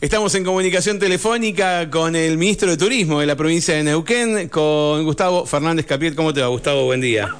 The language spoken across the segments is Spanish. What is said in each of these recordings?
Estamos en comunicación telefónica con el ministro de Turismo de la provincia de Neuquén, con Gustavo Fernández Capiet. ¿Cómo te va, Gustavo? Buen día.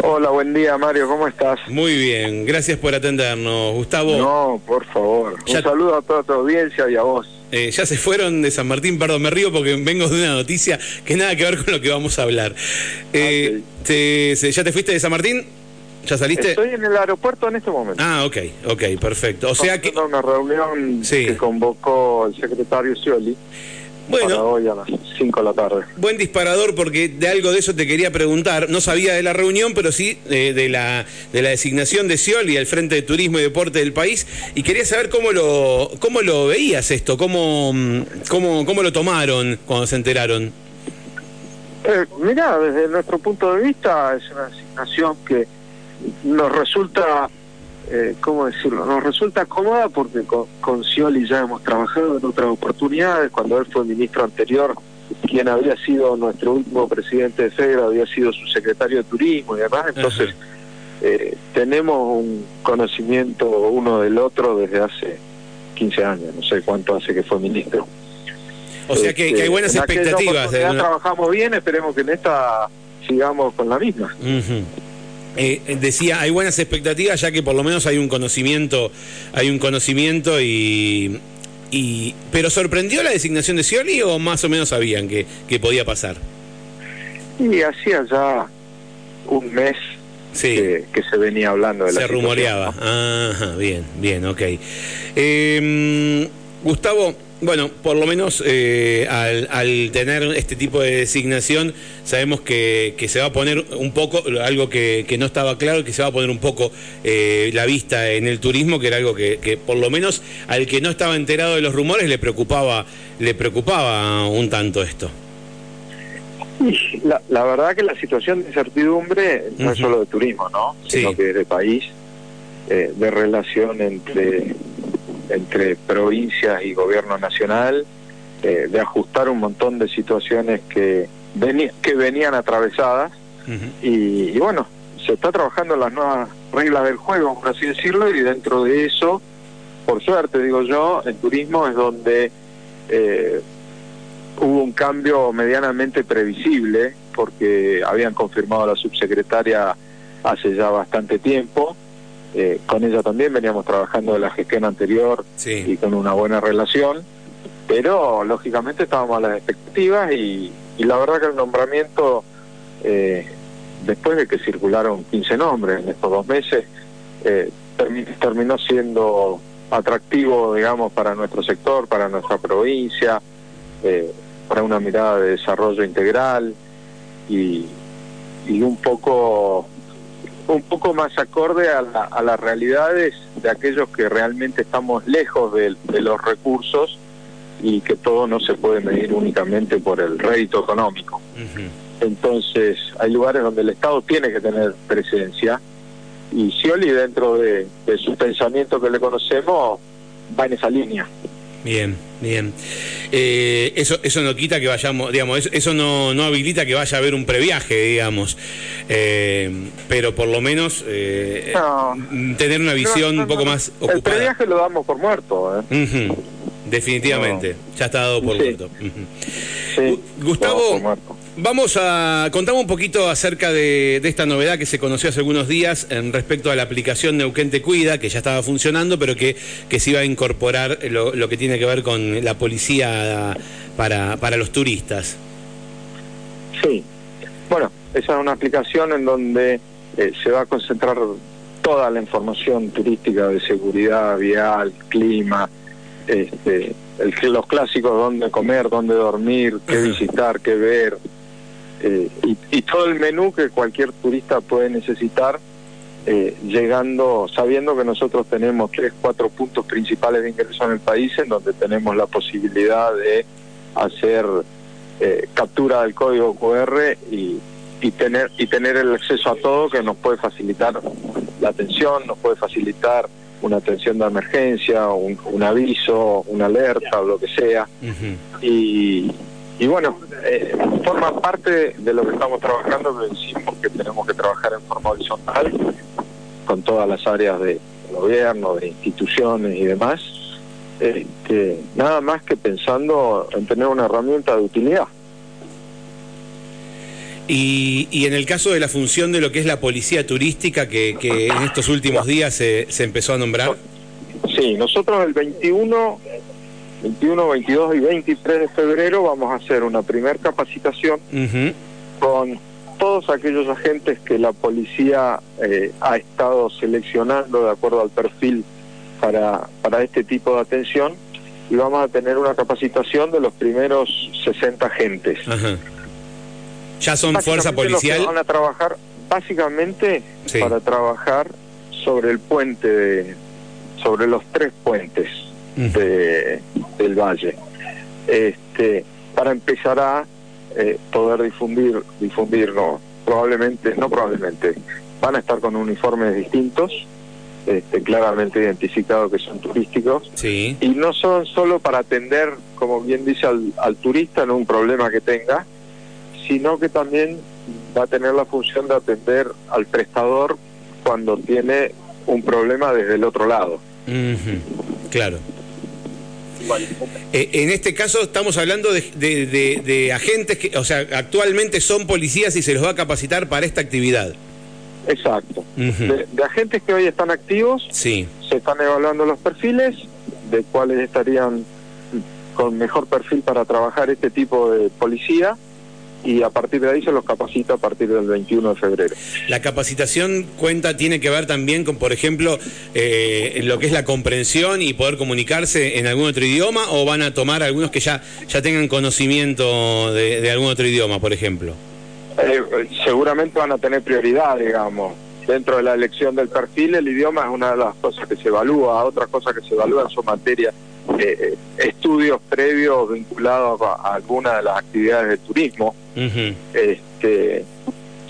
Hola, buen día, Mario. ¿Cómo estás? Muy bien, gracias por atendernos, Gustavo. No, por favor. Un saludo a toda tu audiencia y a vos. Eh, ya se fueron de San Martín, perdón, me río porque vengo de una noticia que nada que ver con lo que vamos a hablar. Eh, ¿Ya te fuiste de San Martín? ¿Ya saliste? Estoy en el aeropuerto en este momento. Ah, ok, ok, perfecto. O sea que... una reunión que convocó el secretario Scioli. Bueno, hoy a las 5 de la tarde. Buen disparador porque de algo de eso te quería preguntar. No sabía de la reunión, pero sí de, la, de la designación de Scioli al Frente de Turismo y Deporte del país. Y quería saber cómo lo, cómo lo veías esto, cómo, cómo, cómo lo tomaron cuando se enteraron. Eh, mirá, desde nuestro punto de vista es una designación que nos resulta, eh, ¿cómo decirlo? Nos resulta cómoda porque con, con Scioli ya hemos trabajado en otras oportunidades. Cuando él fue ministro anterior, quien había sido nuestro último presidente de FEGRA había sido su secretario de Turismo y demás. Entonces, eh, tenemos un conocimiento uno del otro desde hace 15 años, no sé cuánto hace que fue ministro. O sea que, hay este, buenas expectativas. Ya trabajamos bien, esperemos que en esta sigamos con la misma. Eh, decía, hay buenas expectativas ya que por lo menos hay un conocimiento, hay un conocimiento y, y pero sorprendió la designación de Scioli o más o menos sabían que, que podía pasar. Y hacía ya un mes que, se venía hablando de la Se rumoreaba. bien, bien, ok. Eh, Gustavo, bueno, por lo menos eh, al, tener este tipo de designación, sabemos que, se va a poner un poco, algo que, no estaba claro, que se va a poner un poco eh, la vista en el turismo, que era algo que, por lo menos al que no estaba enterado de los rumores le preocupaba, le preocupaba un tanto esto. La, la verdad que la situación de incertidumbre no es solo de turismo, ¿no? Sino que es de país, eh, de relación entre entre provincias y gobierno nacional, eh, de ajustar un montón de situaciones que, que venían atravesadas. y, bueno, se está trabajando en las nuevas reglas del juego, por así decirlo, y dentro de eso, por suerte, digo yo, el turismo es donde eh, hubo un cambio medianamente previsible, porque habían confirmado a la subsecretaria hace ya bastante tiempo, eh, con ella también veníamos trabajando de la gestión anterior y con una buena relación, pero lógicamente estábamos a las expectativas y, la verdad que el nombramiento, eh, después de que circularon 15 nombres en estos dos meses, eh, terminó siendo atractivo, digamos, para nuestro sector, para nuestra provincia, para una mirada de desarrollo integral y, y un poco un poco más acorde a, las realidades de aquellos que realmente estamos lejos de, los recursos y que todo no se puede medir únicamente por el rédito económico. Entonces, hay lugares donde el Estado tiene que tener presencia y Scioli, dentro de su pensamiento que le conocemos, va en esa línea. Bien, bien. Eh, eso, eso no quita que vayamos, digamos, eso, no, no habilita que vaya a haber un previaje, digamos. Eh, pero por lo menos eh, tener una visión un poco más ocupada. El previaje lo damos por muerto. Definitivamente, ya está dado por muerto. Gustavo, vamos a contar un poquito acerca de, esta novedad que se conoció hace algunos días en respecto a la aplicación Neuquén Te Cuida, que ya estaba funcionando, pero que, que se iba a incorporar lo, que tiene que ver con la policía para, para los turistas. Sí, bueno, esa es una aplicación en donde eh, se va a concentrar toda la información turística de seguridad vial, clima, este, el, los clásicos, dónde comer, dónde dormir, qué visitar, qué ver, eh, y, todo el menú que cualquier turista puede necesitar, eh, llegando, sabiendo que nosotros tenemos tres, cuatro puntos principales de ingreso en el país, en donde tenemos la posibilidad de hacer eh, captura del código QR y, y tener y tener el acceso a todo que nos puede facilitar la atención, nos puede facilitar una atención de emergencia, un, un aviso, una alerta o lo que sea. y, y bueno, eh, forma parte de lo que estamos trabajando, que decimos que tenemos que trabajar en forma horizontal con todas las áreas de gobierno, de instituciones y demás, este, nada más que pensando en tener una herramienta de utilidad. Y, y, en el caso de la función de lo que es la policía turística, que, que en estos últimos días se, se, empezó a nombrar. Sí, nosotros el 21, 21, 22 y 23 de febrero vamos a hacer una primer capacitación con todos aquellos agentes que la policía eh, ha estado seleccionando de acuerdo al perfil para, para este tipo de atención y vamos a tener una capacitación de los primeros 60 agentes. ¿Ya son fuerza policial? van a trabajar básicamente para trabajar sobre el puente, de, sobre los tres puentes de, del valle. Este, para empezar a eh, poder difundir, difundirlo, probablemente, no probablemente, van a estar con uniformes distintos, este, claramente identificados que son turísticos, sí. y no son solo para atender, como bien dice, al, al turista en un problema que tenga, sino que también va a tener la función de atender al prestador cuando tiene un problema desde el otro lado. Claro. Eh, en este caso estamos hablando de, de, de, agentes que, o sea, actualmente son policías y se los va a capacitar para esta actividad. Exacto. de, agentes que hoy están activos, sí. se están evaluando los perfiles de cuáles estarían con mejor perfil para trabajar este tipo de policía y a partir de ahí se los capacita a partir del 21 de febrero. La capacitación cuenta, tiene que ver también con, por ejemplo, eh, lo que es la comprensión y poder comunicarse en algún otro idioma o van a tomar algunos que ya, ya tengan conocimiento de, de algún otro idioma, por ejemplo. Eh, seguramente van a tener prioridad, digamos. Dentro de la elección del perfil, el idioma es una de las cosas que se evalúa. Otras cosas que se evalúan son materias, eh, estudios previos vinculados a, a alguna de las actividades de turismo. Este,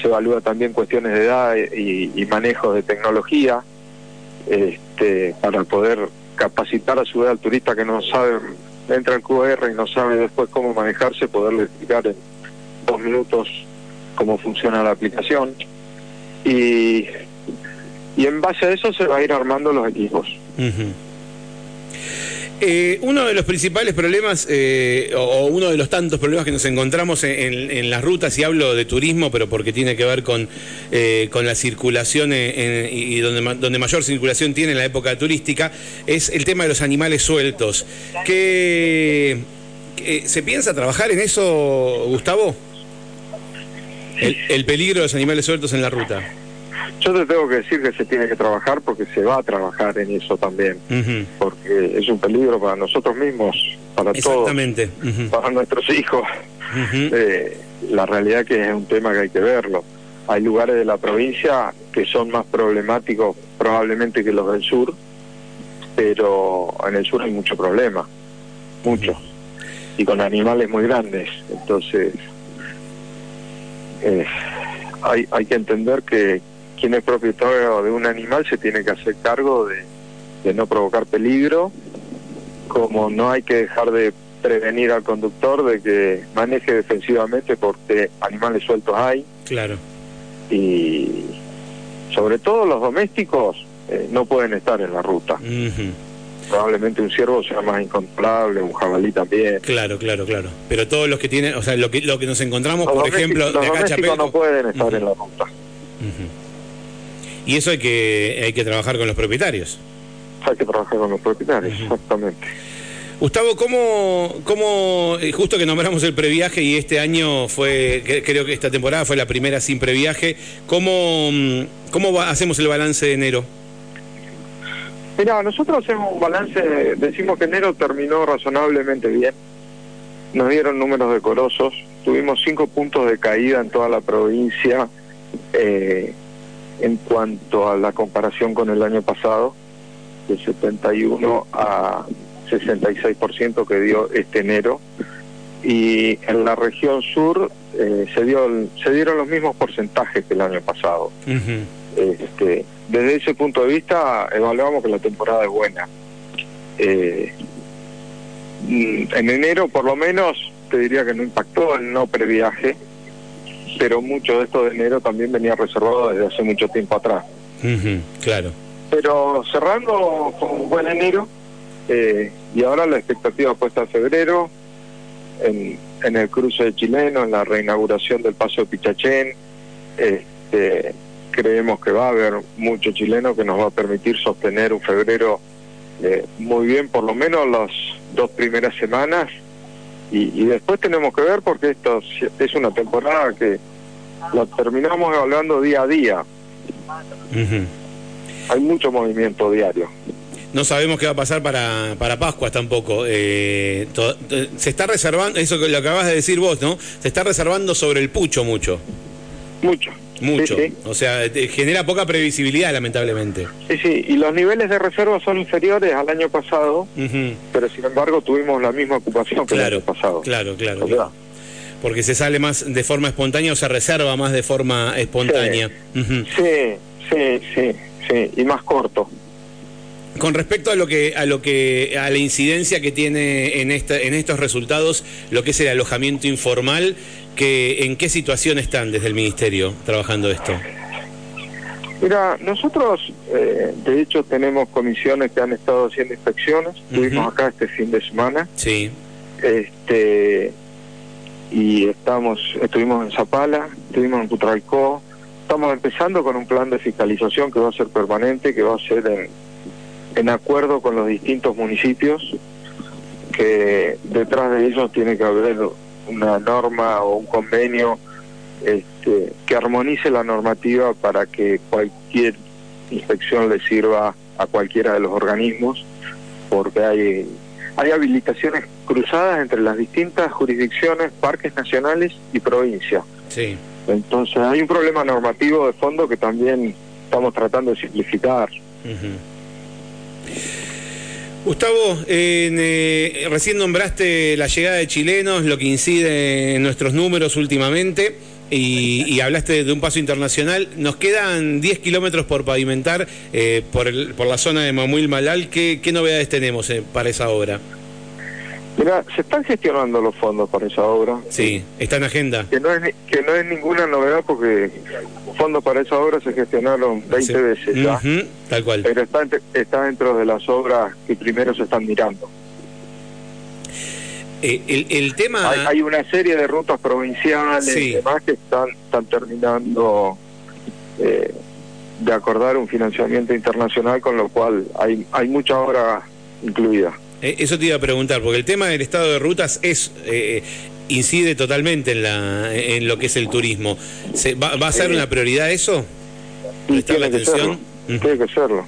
se evalúa también cuestiones de edad y, manejo de tecnología este, para poder capacitar a su vez al turista que no sabe, entra al QR y no sabe después cómo manejarse, poderle explicar en dos minutos cómo funciona la aplicación. Y, y en base a eso se va a ir armando los equipos. Eh, uno de los principales problemas, eh, o uno de los tantos problemas que nos encontramos en, las rutas, y hablo de turismo, pero porque tiene que ver con, eh, con la circulación en, y donde, donde mayor circulación tiene en la época turística, es el tema de los animales sueltos. ¿Qué, ¿Se piensa trabajar en eso, Gustavo? El peligro de los animales sueltos en la ruta. Yo te tengo que decir que se tiene que trabajar porque se va a trabajar en eso también, uh -huh. porque es un peligro para nosotros mismos, para todos, uh -huh. para nuestros hijos. Uh -huh. eh, la realidad que es un tema que hay que verlo. Hay lugares de la provincia que son más problemáticos probablemente que los del sur, pero en el sur hay mucho problema, mucho, y con animales muy grandes. Entonces, eh, hay, hay que entender que quien es propietario de un animal se tiene que hacer cargo de, de, no provocar peligro, como no hay que dejar de prevenir al conductor de que maneje defensivamente porque animales sueltos hay. Claro. Y sobre todo los domésticos eh, no pueden estar en la ruta. Uh -huh. Probablemente un ciervo sea más incontrolable, un jabalí también. Claro, claro, claro. Pero todos los que tienen, o sea, lo que, lo que nos encontramos, los por ejemplo, los de acá domésticos no pueden estar uh -huh. en la ruta. Uh -huh. Y eso hay que, hay que trabajar con los propietarios. Hay que trabajar con los propietarios, uh -huh. exactamente. Gustavo, ¿cómo, ¿cómo, eh, justo que nombramos el previaje y este año fue, creo que esta temporada fue la primera sin previaje, ¿cómo, mm, cómo hacemos el balance de enero? Mira, nosotros hacemos un balance, decimos que enero terminó razonablemente bien, nos dieron números decorosos, tuvimos cinco puntos de caída en toda la provincia, eh, en cuanto a la comparación con el año pasado, de 71 a 66% que dio este enero. Y en la región sur eh, se, dio, se dieron los mismos porcentajes que el año pasado. Uh -huh. este, desde ese punto de vista, evaluamos que la temporada es buena. Eh, en enero, por lo menos, te diría que no impactó el no previaje pero mucho de esto de enero también venía reservado desde hace mucho tiempo atrás. Uh -huh, claro. Pero cerrando con un buen enero, Eh, y ahora la expectativa puesta a febrero, en, en el cruce de chileno, en la reinauguración del paso de Pichachén. Este, creemos que va a haber mucho chileno que nos va a permitir sostener un febrero eh, muy bien, por lo menos las dos primeras semanas. Y, después tenemos que ver porque esto es una temporada que la terminamos evaluando día a día. Hay mucho movimiento diario. No sabemos qué va a pasar para, para Pascua tampoco. Eh, se está reservando, eso que lo acabas de decir vos, ¿no? Se está reservando sobre el pucho mucho. Mucho. Mucho. O sea, genera poca previsibilidad, lamentablemente. Sí, sí, y los niveles de reserva son inferiores al año pasado, pero sin embargo tuvimos la misma ocupación que el año pasado. Claro, claro. Porque se sale más de forma espontánea o se reserva más de forma espontánea. sí, sí, sí, sí, y más corto. Con respecto a lo que a lo que a la incidencia que tiene en esta, en estos resultados lo que es el alojamiento informal, que en qué situación están desde el ministerio trabajando esto. Mira, nosotros eh, de hecho tenemos comisiones que han estado haciendo inspecciones. Estuvimos acá este fin de semana. Sí. Este y estamos estuvimos en Zapala, estuvimos en Putralcó. Estamos empezando con un plan de fiscalización que va a ser permanente, que va a ser en en acuerdo con los distintos municipios, que detrás de ellos tiene que haber una norma o un convenio este, que armonice la normativa para que cualquier inspección le sirva a cualquiera de los organismos, porque hay, hay habilitaciones cruzadas entre las distintas jurisdicciones, parques nacionales y provincia. Sí. Entonces hay un problema normativo de fondo que también estamos tratando de simplificar. Gustavo, eh, recién nombraste la llegada de chilenos, lo que incide en nuestros números últimamente, y, hablaste de un paso internacional. Nos quedan 10 kilómetros por pavimentar eh, por, la zona de Mamuil Malal. ¿Qué, qué novedades tenemos eh, para esa obra? Mira, se están gestionando los fondos para esa obra. Sí, está en agenda. Que no es, que no es ninguna novedad porque fondos para esa obra se gestionaron 20 veces ya. tal cual. Pero está, está dentro de las obras que primero se están mirando. Eh, el, tema... Hay, una serie de rutas provinciales y demás que están, están terminando eh, de acordar un financiamiento internacional, con lo cual hay, hay mucha obra incluida. Eh, eso te iba a preguntar, porque el tema del estado de rutas es eh, incide totalmente en, la, en lo que es el turismo. ¿Se, va, a ser una prioridad eso? ¿Prestar la atención? Tiene que serlo.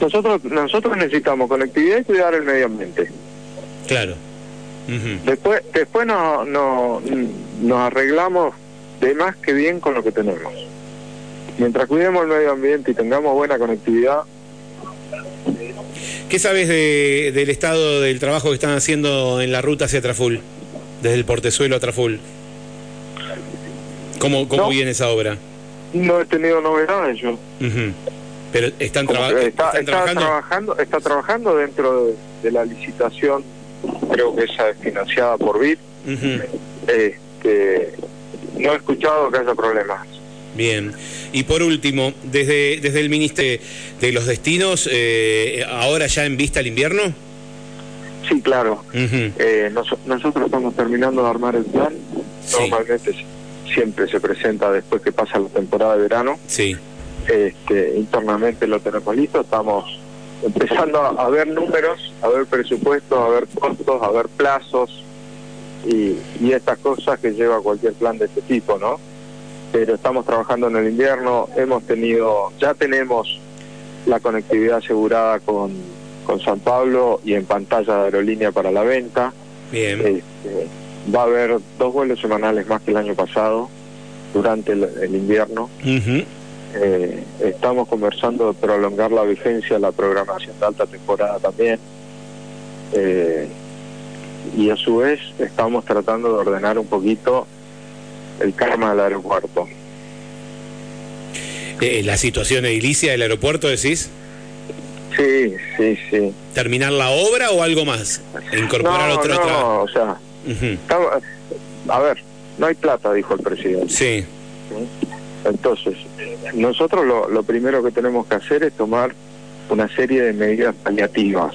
Nosotros, nosotros necesitamos conectividad y cuidar el medio ambiente. Claro. Después, después no, no, nos arreglamos de más que bien con lo que tenemos. Mientras cuidemos el medio ambiente y tengamos buena conectividad, ¿Qué sabes de, del estado del trabajo que están haciendo en la ruta hacia Traful? Desde el portezuelo a Traful. ¿Cómo, cómo viene esa obra? No he tenido novedades yo. Pero están, está, trabajando. Está trabajando dentro de, la licitación, creo que esa es financiada por BID. este, no he escuchado que haya problemas. Bien. Y por último, desde, desde el Ministerio de los Destinos, eh, ¿ahora ya en vista el invierno? Sí, claro. Eh, nosotros estamos terminando de armar el plan. Normalmente siempre se presenta después que pasa la temporada de verano. Sí. Este, internamente lo tenemos listo. Estamos empezando a, ver números, a ver presupuestos, a ver costos, a ver plazos y, y estas cosas que lleva cualquier plan de este tipo, ¿no? Pero estamos trabajando en el invierno, hemos tenido, ya tenemos la conectividad asegurada con, con San Pablo y en pantalla de aerolínea para la venta. Bien. Este, va a haber dos vuelos semanales más que el año pasado durante el, invierno. Eh, estamos conversando de prolongar la vigencia de la programación de alta temporada también. Eh, y a su vez estamos tratando de ordenar un poquito el karma del aeropuerto. Eh, ¿La situación edilicia del aeropuerto decís? Sí, sí, sí. ¿Terminar la obra o algo más? ¿Incorporar no, otro No, o sea, a ver, no hay plata, dijo el presidente. Sí. Entonces, nosotros lo, lo primero que tenemos que hacer es tomar una serie de medidas paliativas,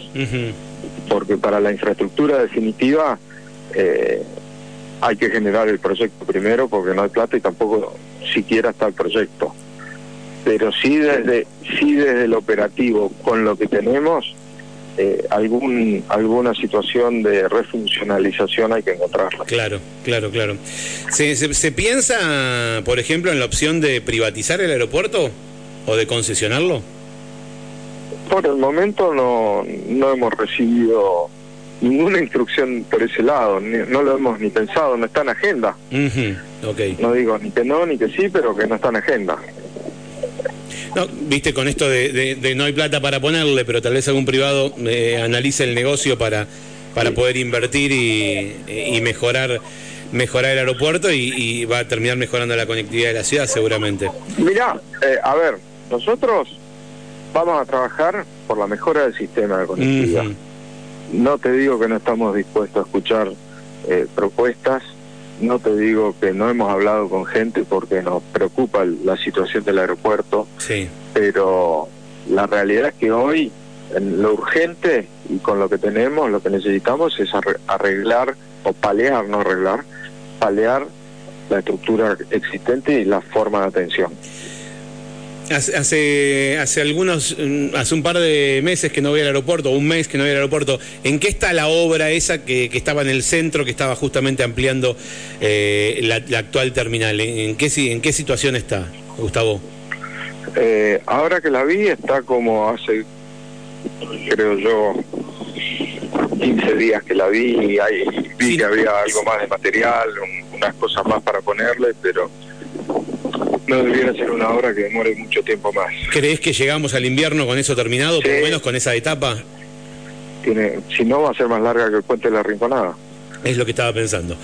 porque para la infraestructura definitiva eh, hay que generar el proyecto primero porque no hay plata y tampoco siquiera está el proyecto. Pero sí desde, sí desde el operativo, con lo que tenemos, eh, algún alguna situación de refuncionalización hay que encontrarla. Claro, claro, claro. ¿Se, se, piensa, por ejemplo, en la opción de privatizar el aeropuerto o de concesionarlo? Por el momento no, no hemos recibido ninguna instrucción por ese lado, no lo hemos ni pensado, no está en agenda. okay. No digo ni que no, ni que sí, pero que no está en agenda. No, viste, con esto de, no hay plata para ponerle, pero tal vez algún privado eh, analice el negocio para, para poder invertir y, mejorar mejorar el aeropuerto y, va a terminar mejorando la conectividad de la ciudad seguramente. Mirá, eh, a ver, nosotros vamos a trabajar por la mejora del sistema de conectividad. No te digo que no estamos dispuestos a escuchar eh, propuestas, no te digo que no hemos hablado con gente porque nos preocupa la situación del aeropuerto, sí. pero la realidad es que hoy en lo urgente y con lo que tenemos, lo que necesitamos es arreglar o palear, no arreglar, palear la estructura existente y la forma de atención. Hace, hace, algunos, mm, hace un par de meses que no voy al aeropuerto, un mes que no voy al aeropuerto. ¿En qué está la obra esa que, que estaba en el centro, que estaba justamente ampliando eh, la, actual terminal? ¿En qué, ¿En qué situación está, Gustavo? Eh, ahora que la vi, está como hace, creo yo, 15 días que la vi y ahí vi que había algo más de material, unas cosas más para ponerle, pero no debiera ser una obra que demore mucho tiempo más. ¿Crees que llegamos al invierno con eso terminado, por lo menos con esa etapa? Tiene, si no, va a ser más larga que el puente de la Rinconada. Es lo que estaba pensando.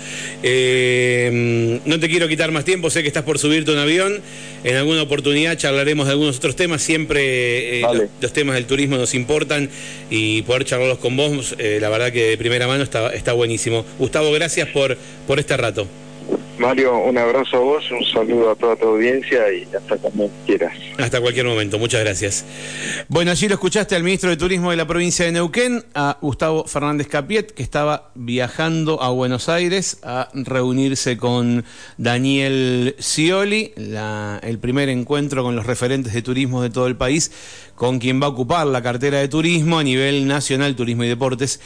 Eh, no te quiero quitar más tiempo, sé que estás por subirte un avión. En alguna oportunidad charlaremos de algunos otros temas. Siempre eh, los, temas del turismo nos importan y poder charlarlos con vos, eh, la verdad que de primera mano está, está buenísimo. Gustavo, gracias por, por este rato. Mario, un abrazo a vos, un saludo a toda tu audiencia y hasta cuando quieras. Hasta cualquier momento, muchas gracias. Bueno, allí lo escuchaste al ministro de Turismo de la provincia de Neuquén, a Gustavo Fernández Capiet, que estaba viajando a Buenos Aires a reunirse con Daniel Scioli, el primer encuentro con los referentes de turismo de todo el país, con quien va a ocupar la cartera de turismo a nivel nacional, turismo y deportes.